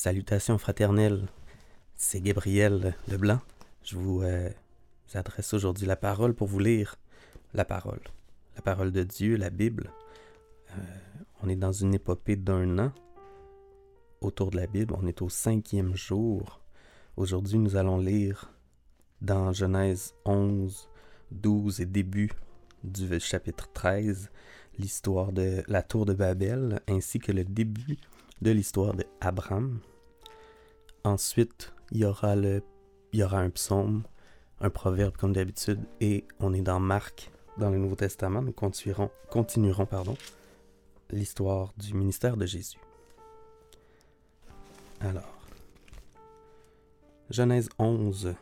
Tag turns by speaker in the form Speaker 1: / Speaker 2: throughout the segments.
Speaker 1: Salutations fraternelles, c'est Gabriel Leblanc. Je vous euh, adresse aujourd'hui la parole pour vous lire la parole. La parole de Dieu, la Bible. Euh, on est dans une épopée d'un an autour de la Bible. On est au cinquième jour. Aujourd'hui, nous allons lire dans Genèse 11, 12 et début du chapitre 13 l'histoire de la tour de Babel ainsi que le début de l'histoire d'Abraham. Ensuite, il y, aura le, il y aura un psaume, un proverbe comme d'habitude, et on est dans Marc, dans le Nouveau Testament. Nous continuerons, continuerons pardon, l'histoire du ministère de Jésus. Alors, Genèse 11.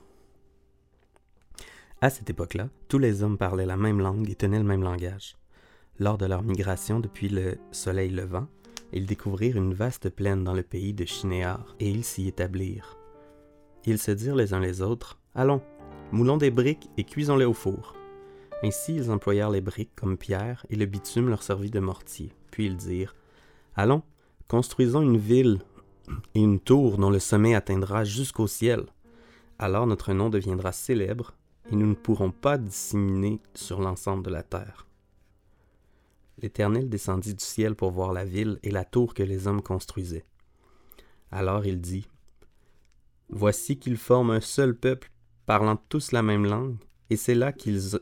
Speaker 1: À cette époque-là, tous les hommes parlaient la même langue et tenaient le même langage. Lors de leur migration depuis le soleil levant, ils découvrirent une vaste plaine dans le pays de Chinéar, et ils s'y établirent. Ils se dirent les uns les autres Allons, moulons des briques et cuisons-les au four. Ainsi ils employèrent les briques comme pierre, et le bitume leur servit de mortier. Puis ils dirent Allons, construisons une ville et une tour dont le sommet atteindra jusqu'au ciel. Alors notre nom deviendra célèbre, et nous ne pourrons pas disséminer sur l'ensemble de la terre. L'Éternel descendit du ciel pour voir la ville et la tour que les hommes construisaient. Alors il dit, Voici qu'ils forment un seul peuple, parlant tous la même langue, et c'est là qu'ils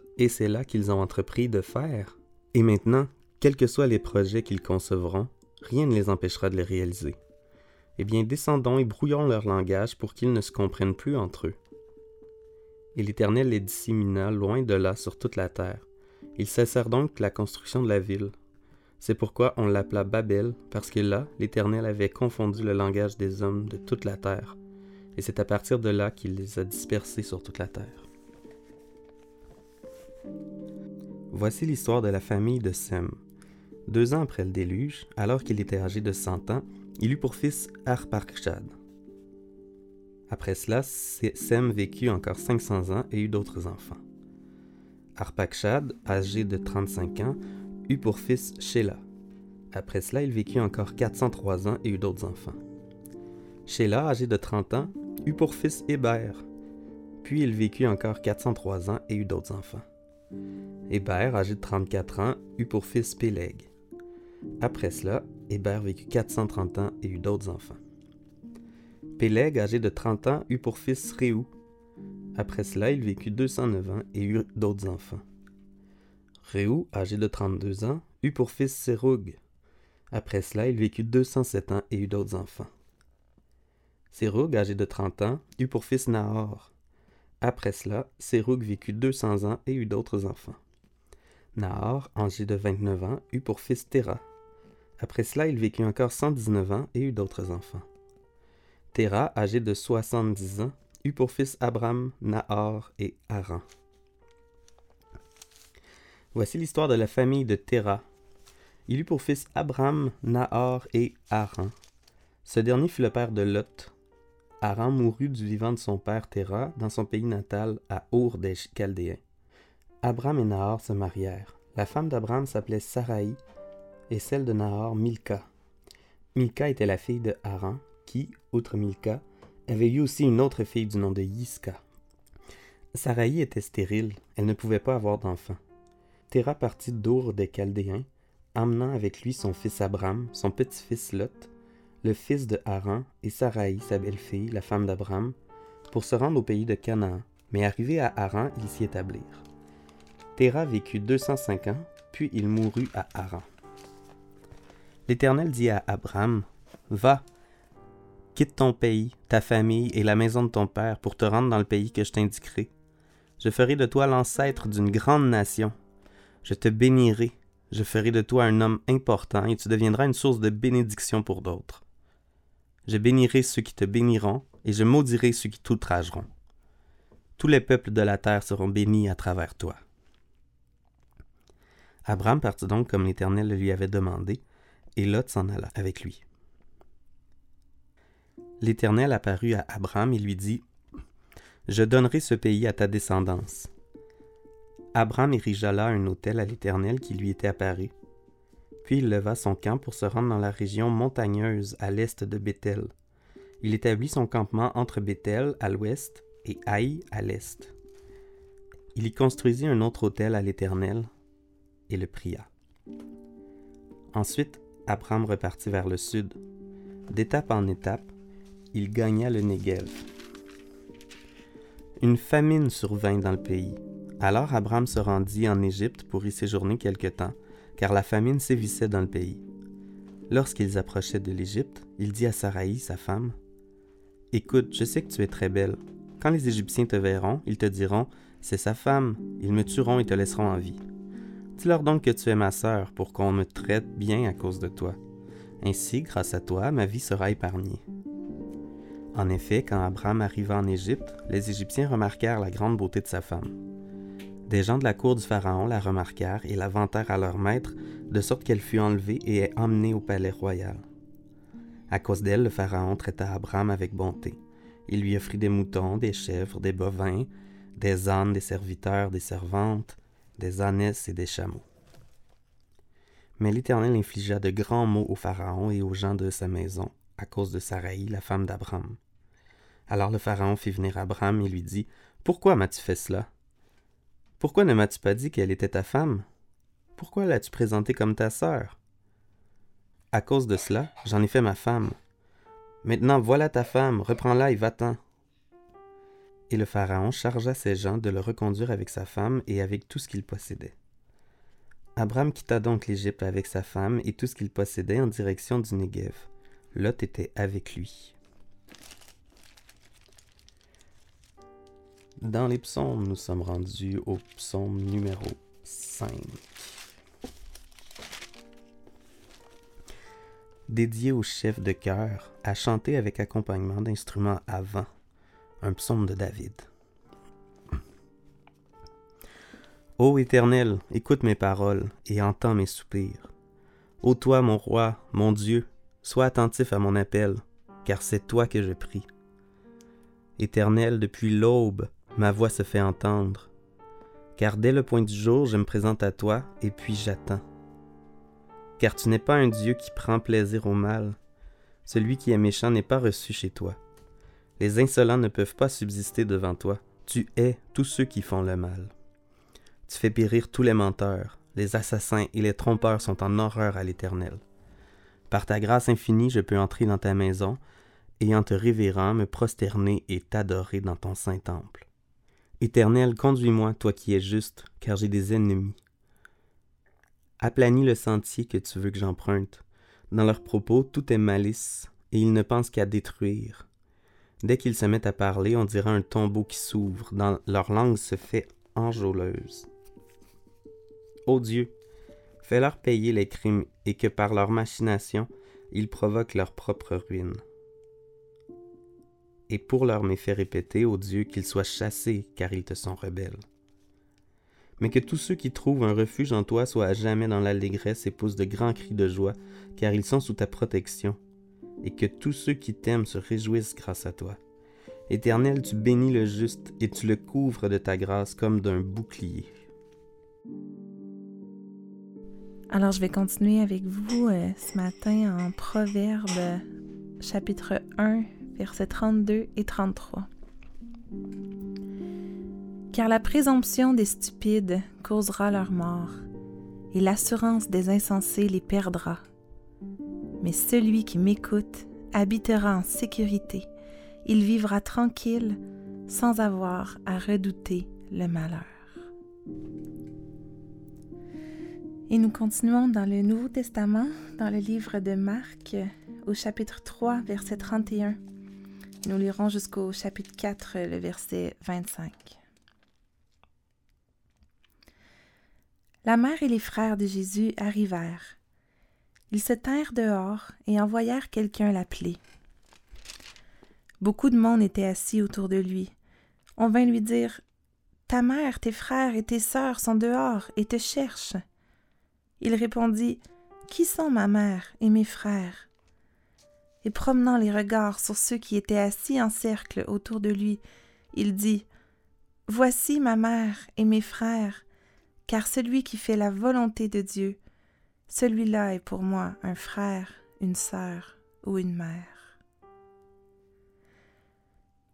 Speaker 1: qu'ils ont entrepris de faire. Et maintenant, quels que soient les projets qu'ils concevront, rien ne les empêchera de les réaliser. Eh bien, descendons et brouillons leur langage pour qu'ils ne se comprennent plus entre eux. Et l'Éternel les dissémina loin de là sur toute la terre, ils cessèrent donc la construction de la ville. C'est pourquoi on l'appela Babel, parce que là, l'Éternel avait confondu le langage des hommes de toute la terre, et c'est à partir de là qu'il les a dispersés sur toute la terre. Voici l'histoire de la famille de Sem. Deux ans après le déluge, alors qu'il était âgé de cent ans, il eut pour fils Arparkshad. Après cela, Sem vécut encore cinq cents ans et eut d'autres enfants. Arpakshad, âgé de 35 ans, eut pour fils Sheila. Après cela, il vécut encore 403 ans et eut d'autres enfants. Sheila, âgé de 30 ans, eut pour fils Héber. Puis il vécut encore 403 ans et eut d'autres enfants. Héber, âgé de 34 ans, eut pour fils Péleg. Après cela, Héber vécut 430 ans et eut d'autres enfants. Péleg, âgé de 30 ans, eut pour fils Réou. Après cela, il vécut 209 ans et eut d'autres enfants. Réou, âgé de 32 ans, eut pour fils Séroug. Après cela, il vécut 207 ans et eut d'autres enfants. Séroug, âgé de 30 ans, eut pour fils Nahor. Après cela, Séroug vécut 200 ans et eut d'autres enfants. Nahor, âgé de 29 ans, eut pour fils Téra. Après cela, il vécut encore 119 ans et eut d'autres enfants. Téra, âgé de 70 ans, eut pour fils Abram, Nahor et Haran. Voici l'histoire de la famille de Terah. Il eut pour fils Abram, Nahor et Haran. Ce dernier fut le père de Lot. Haran mourut du vivant de son père Terah dans son pays natal à Our des Chaldéens. Abram et Nahor se marièrent. La femme d'Abram s'appelait Sarai et celle de Nahor Milka. Milka était la fille de Haran qui, outre Milka, avait eu aussi une autre fille du nom de Yiska. Sarai était stérile, elle ne pouvait pas avoir d'enfant. Terah partit d'Our des Chaldéens, amenant avec lui son fils Abram, son petit-fils Lot, le fils de Haran, et Sarai, sa belle-fille, la femme d'Abram, pour se rendre au pays de Canaan, mais arrivé à Haran, ils s'y établirent. Terah vécut 205 ans, puis il mourut à Haran. L'Éternel dit à Abram, Va, Quitte ton pays, ta famille et la maison de ton père pour te rendre dans le pays que je t'indiquerai. Je ferai de toi l'ancêtre d'une grande nation. Je te bénirai, je ferai de toi un homme important et tu deviendras une source de bénédiction pour d'autres. Je bénirai ceux qui te béniront et je maudirai ceux qui t'outrageront. Tous les peuples de la terre seront bénis à travers toi. Abraham partit donc comme l'Éternel lui avait demandé, et Lot s'en alla avec lui. L'Éternel apparut à Abraham et lui dit, Je donnerai ce pays à ta descendance. Abraham érigea là un autel à l'Éternel qui lui était apparu. Puis il leva son camp pour se rendre dans la région montagneuse à l'est de Bethel. il établit son campement entre Bethel à l'ouest et Haï à l'est. Il y construisit un autre autel à l'Éternel et le pria. Ensuite, Abraham repartit vers le sud. D'étape en étape, il gagna le Negev. Une famine survint dans le pays. Alors Abraham se rendit en Égypte pour y séjourner quelque temps, car la famine sévissait dans le pays. Lorsqu'ils approchaient de l'Égypte, il dit à Saraï, sa femme, Écoute, je sais que tu es très belle. Quand les Égyptiens te verront, ils te diront, C'est sa femme, ils me tueront et te laisseront en vie. Dis-leur donc que tu es ma sœur pour qu'on me traite bien à cause de toi. Ainsi, grâce à toi, ma vie sera épargnée. En effet, quand Abraham arriva en Égypte, les Égyptiens remarquèrent la grande beauté de sa femme. Des gens de la cour du Pharaon la remarquèrent et la vantèrent à leur maître, de sorte qu'elle fut enlevée et emmenée au palais royal. À cause d'elle, le Pharaon traita Abraham avec bonté. Il lui offrit des moutons, des chèvres, des bovins, des ânes, des serviteurs, des servantes, des ânesses et des chameaux. Mais l'Éternel infligea de grands maux au Pharaon et aux gens de sa maison, à cause de Saraï, la femme d'Abraham. Alors le Pharaon fit venir Abraham et lui dit Pourquoi m'as-tu fait cela? Pourquoi ne m'as-tu pas dit qu'elle était ta femme? Pourquoi l'as-tu présentée comme ta sœur? À cause de cela, j'en ai fait ma femme. Maintenant voilà ta femme, reprends-la et va-t'en. Et le Pharaon chargea ses gens de le reconduire avec sa femme et avec tout ce qu'il possédait. Abraham quitta donc l'Égypte avec sa femme et tout ce qu'il possédait en direction du Negev. Lot était avec lui. Dans les psaumes, nous sommes rendus au psaume numéro 5. Dédié au chef de chœur, à chanter avec accompagnement d'instruments à vent un psaume de David. Ô Éternel, écoute mes paroles et entends mes soupirs. Ô toi, mon roi, mon Dieu, sois attentif à mon appel, car c'est toi que je prie. Éternel, depuis l'aube, ma voix se fait entendre, car dès le point du jour, je me présente à toi et puis j'attends. Car tu n'es pas un Dieu qui prend plaisir au mal, celui qui est méchant n'est pas reçu chez toi. Les insolents ne peuvent pas subsister devant toi. Tu hais tous ceux qui font le mal. Tu fais périr tous les menteurs. Les assassins et les trompeurs sont en horreur à l'Éternel. Par ta grâce infinie, je peux entrer dans ta maison, et en te révérant, me prosterner et t'adorer dans ton saint temple. Éternel, conduis-moi, toi qui es juste, car j'ai des ennemis. Aplanis le sentier que tu veux que j'emprunte. Dans leurs propos, tout est malice, et ils ne pensent qu'à détruire. Dès qu'ils se mettent à parler, on dirait un tombeau qui s'ouvre, dans leur langue se fait enjôleuse. Ô Dieu, fais-leur payer les crimes et que par leur machination, ils provoquent leur propre ruine. Et pour leur méfaits répétés, ô Dieu, qu'ils soient chassés, car ils te sont rebelles. Mais que tous ceux qui trouvent un refuge en toi soient à jamais dans l'allégresse et poussent de grands cris de joie, car ils sont sous ta protection et que tous ceux qui t'aiment se réjouissent grâce à toi. Éternel, tu bénis le juste et tu le couvres de ta grâce comme d'un bouclier.
Speaker 2: Alors je vais continuer avec vous euh, ce matin en Proverbe chapitre 1 versets 32 et 33. Car la présomption des stupides causera leur mort, et l'assurance des insensés les perdra mais celui qui m'écoute habitera en sécurité. Il vivra tranquille sans avoir à redouter le malheur. Et nous continuons dans le Nouveau Testament, dans le livre de Marc, au chapitre 3, verset 31. Nous lirons jusqu'au chapitre 4, le verset 25. La mère et les frères de Jésus arrivèrent ils se tinrent dehors et envoyèrent quelqu'un l'appeler. Beaucoup de monde était assis autour de lui. On vint lui dire Ta mère, tes frères et tes sœurs sont dehors et te cherchent. Il répondit Qui sont ma mère et mes frères? Et promenant les regards sur ceux qui étaient assis en cercle autour de lui, il dit Voici ma mère et mes frères, car celui qui fait la volonté de Dieu, celui-là est pour moi un frère, une sœur ou une mère.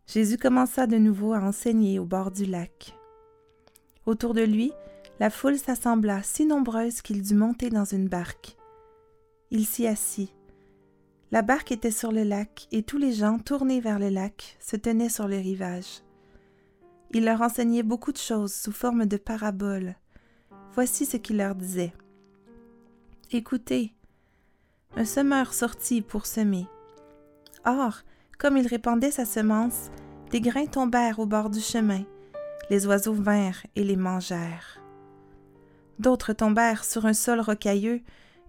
Speaker 2: Jésus commença de nouveau à enseigner au bord du lac. Autour de lui, la foule s'assembla si nombreuse qu'il dut monter dans une barque. Il s'y assit. La barque était sur le lac et tous les gens, tournés vers le lac, se tenaient sur le rivage. Il leur enseignait beaucoup de choses sous forme de paraboles. Voici ce qu'il leur disait. Écoutez, un semeur sortit pour semer. Or, comme il répandait sa semence, des grains tombèrent au bord du chemin. Les oiseaux vinrent et les mangèrent. D'autres tombèrent sur un sol rocailleux,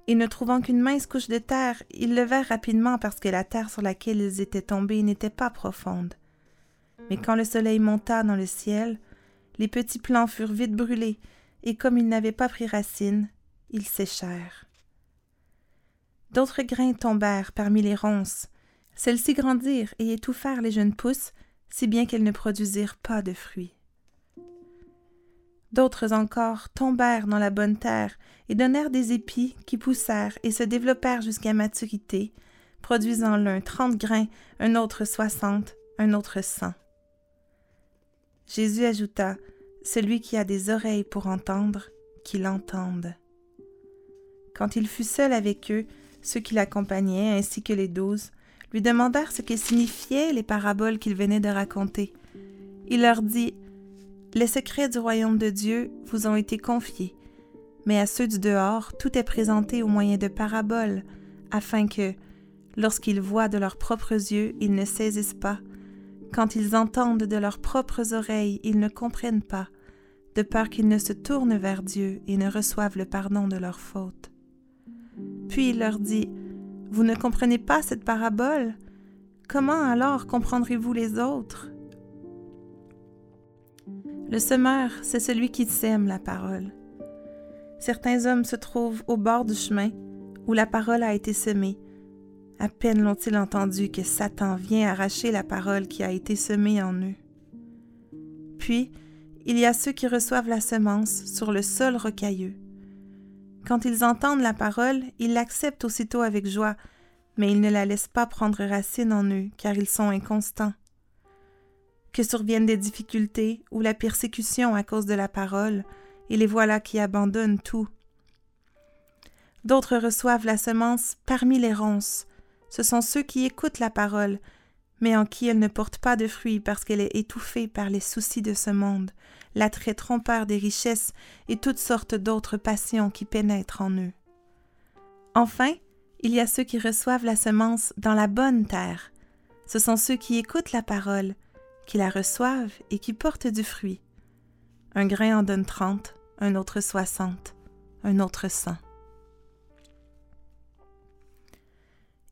Speaker 2: et ne trouvant qu'une mince couche de terre, ils levèrent rapidement parce que la terre sur laquelle ils étaient tombés n'était pas profonde. Mais quand le soleil monta dans le ciel, les petits plants furent vite brûlés, et comme ils n'avaient pas pris racine, ils séchèrent. D'autres grains tombèrent parmi les ronces. Celles-ci grandirent et étouffèrent les jeunes pousses, si bien qu'elles ne produisirent pas de fruits. D'autres encore tombèrent dans la bonne terre et donnèrent des épis qui poussèrent et se développèrent jusqu'à maturité, produisant l'un trente grains, un autre soixante, un autre cent. Jésus ajouta Celui qui a des oreilles pour entendre, qu'il entende. Quand il fut seul avec eux, ceux qui l'accompagnaient, ainsi que les douze, lui demandèrent ce que signifiaient les paraboles qu'il venait de raconter. Il leur dit Les secrets du royaume de Dieu vous ont été confiés, mais à ceux du dehors, tout est présenté au moyen de paraboles, afin que, lorsqu'ils voient de leurs propres yeux, ils ne saisissent pas, quand ils entendent de leurs propres oreilles, ils ne comprennent pas, de peur qu'ils ne se tournent vers Dieu et ne reçoivent le pardon de leurs fautes. Puis il leur dit vous ne comprenez pas cette parabole? Comment alors comprendrez-vous les autres? Le semeur, c'est celui qui sème la parole. Certains hommes se trouvent au bord du chemin où la parole a été semée. À peine l'ont-ils entendu que Satan vient arracher la parole qui a été semée en eux. Puis, il y a ceux qui reçoivent la semence sur le sol rocailleux. Quand ils entendent la parole, ils l'acceptent aussitôt avec joie, mais ils ne la laissent pas prendre racine en eux, car ils sont inconstants. Que surviennent des difficultés ou la persécution à cause de la parole, et les voilà qui abandonnent tout. D'autres reçoivent la semence parmi les ronces. Ce sont ceux qui écoutent la parole, mais en qui elle ne porte pas de fruits parce qu'elle est étouffée par les soucis de ce monde, l'attrait trompeur des richesses et toutes sortes d'autres passions qui pénètrent en eux. Enfin, il y a ceux qui reçoivent la semence dans la bonne terre. Ce sont ceux qui écoutent la parole, qui la reçoivent et qui portent du fruit. Un grain en donne trente, un autre soixante, un autre cent.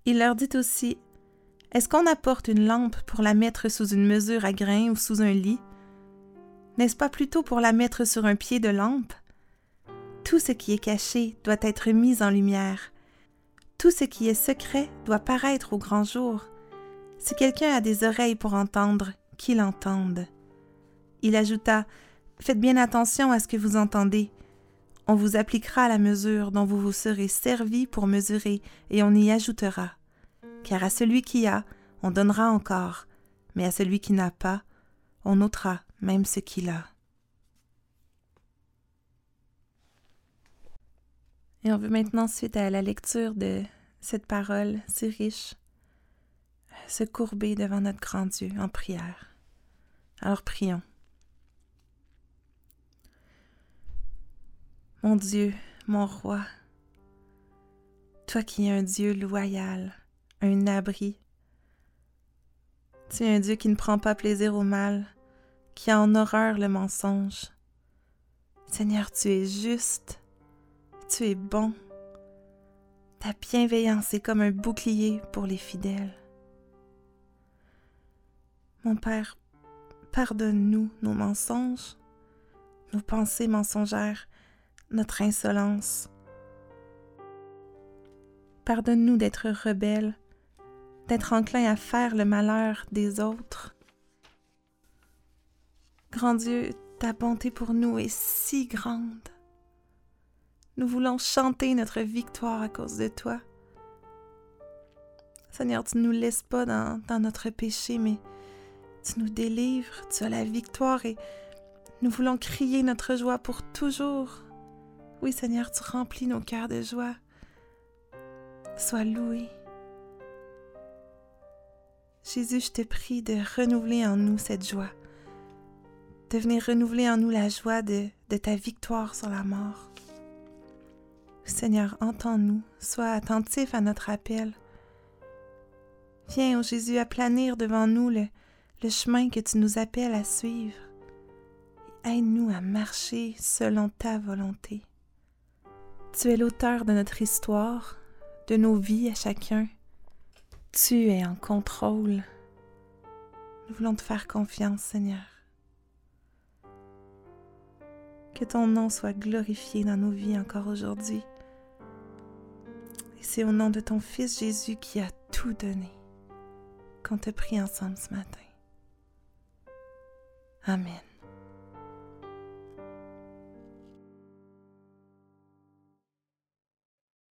Speaker 2: Il leur dit aussi est-ce qu'on apporte une lampe pour la mettre sous une mesure à grains ou sous un lit? N'est-ce pas plutôt pour la mettre sur un pied de lampe? Tout ce qui est caché doit être mis en lumière. Tout ce qui est secret doit paraître au grand jour. Si quelqu'un a des oreilles pour entendre, qu'il entende. Il ajouta Faites bien attention à ce que vous entendez. On vous appliquera la mesure dont vous vous serez servi pour mesurer, et on y ajoutera car à celui qui a, on donnera encore, mais à celui qui n'a pas, on ôtera même ce qu'il a. Et on veut maintenant, suite à la lecture de cette parole si riche, se courber devant notre grand Dieu en prière. Alors prions. Mon Dieu, mon roi, toi qui es un Dieu loyal, un abri. Tu es un Dieu qui ne prend pas plaisir au mal, qui a en horreur le mensonge. Seigneur, tu es juste, tu es bon. Ta bienveillance est comme un bouclier pour les fidèles. Mon Père, pardonne-nous nos mensonges, nos pensées mensongères, notre insolence. Pardonne-nous d'être rebelles, d'être enclin à faire le malheur des autres. Grand Dieu, ta bonté pour nous est si grande. Nous voulons chanter notre victoire à cause de toi. Seigneur, tu ne nous laisses pas dans, dans notre péché, mais Tu nous délivres, tu as la victoire et nous voulons crier notre joie pour toujours. Oui, Seigneur, tu remplis nos cœurs de joie. Sois loué. Jésus, je te prie de renouveler en nous cette joie, de venir renouveler en nous la joie de, ta victoire sur la mort. Seigneur, entends-nous, sois attentif à notre appel. Viens, ô Jésus, aplanir devant nous le, le chemin que tu nous appelles à suivre. Aide-nous à marcher selon ta volonté. Tu es l'auteur de notre histoire, de nos vies à chacun. Tu es en contrôle. Nous voulons te faire confiance, Seigneur. Que ton nom soit glorifié dans nos vies encore aujourd'hui. Et c'est au nom de ton Fils Jésus qui a tout donné qu'on te prie ensemble ce matin. Amén.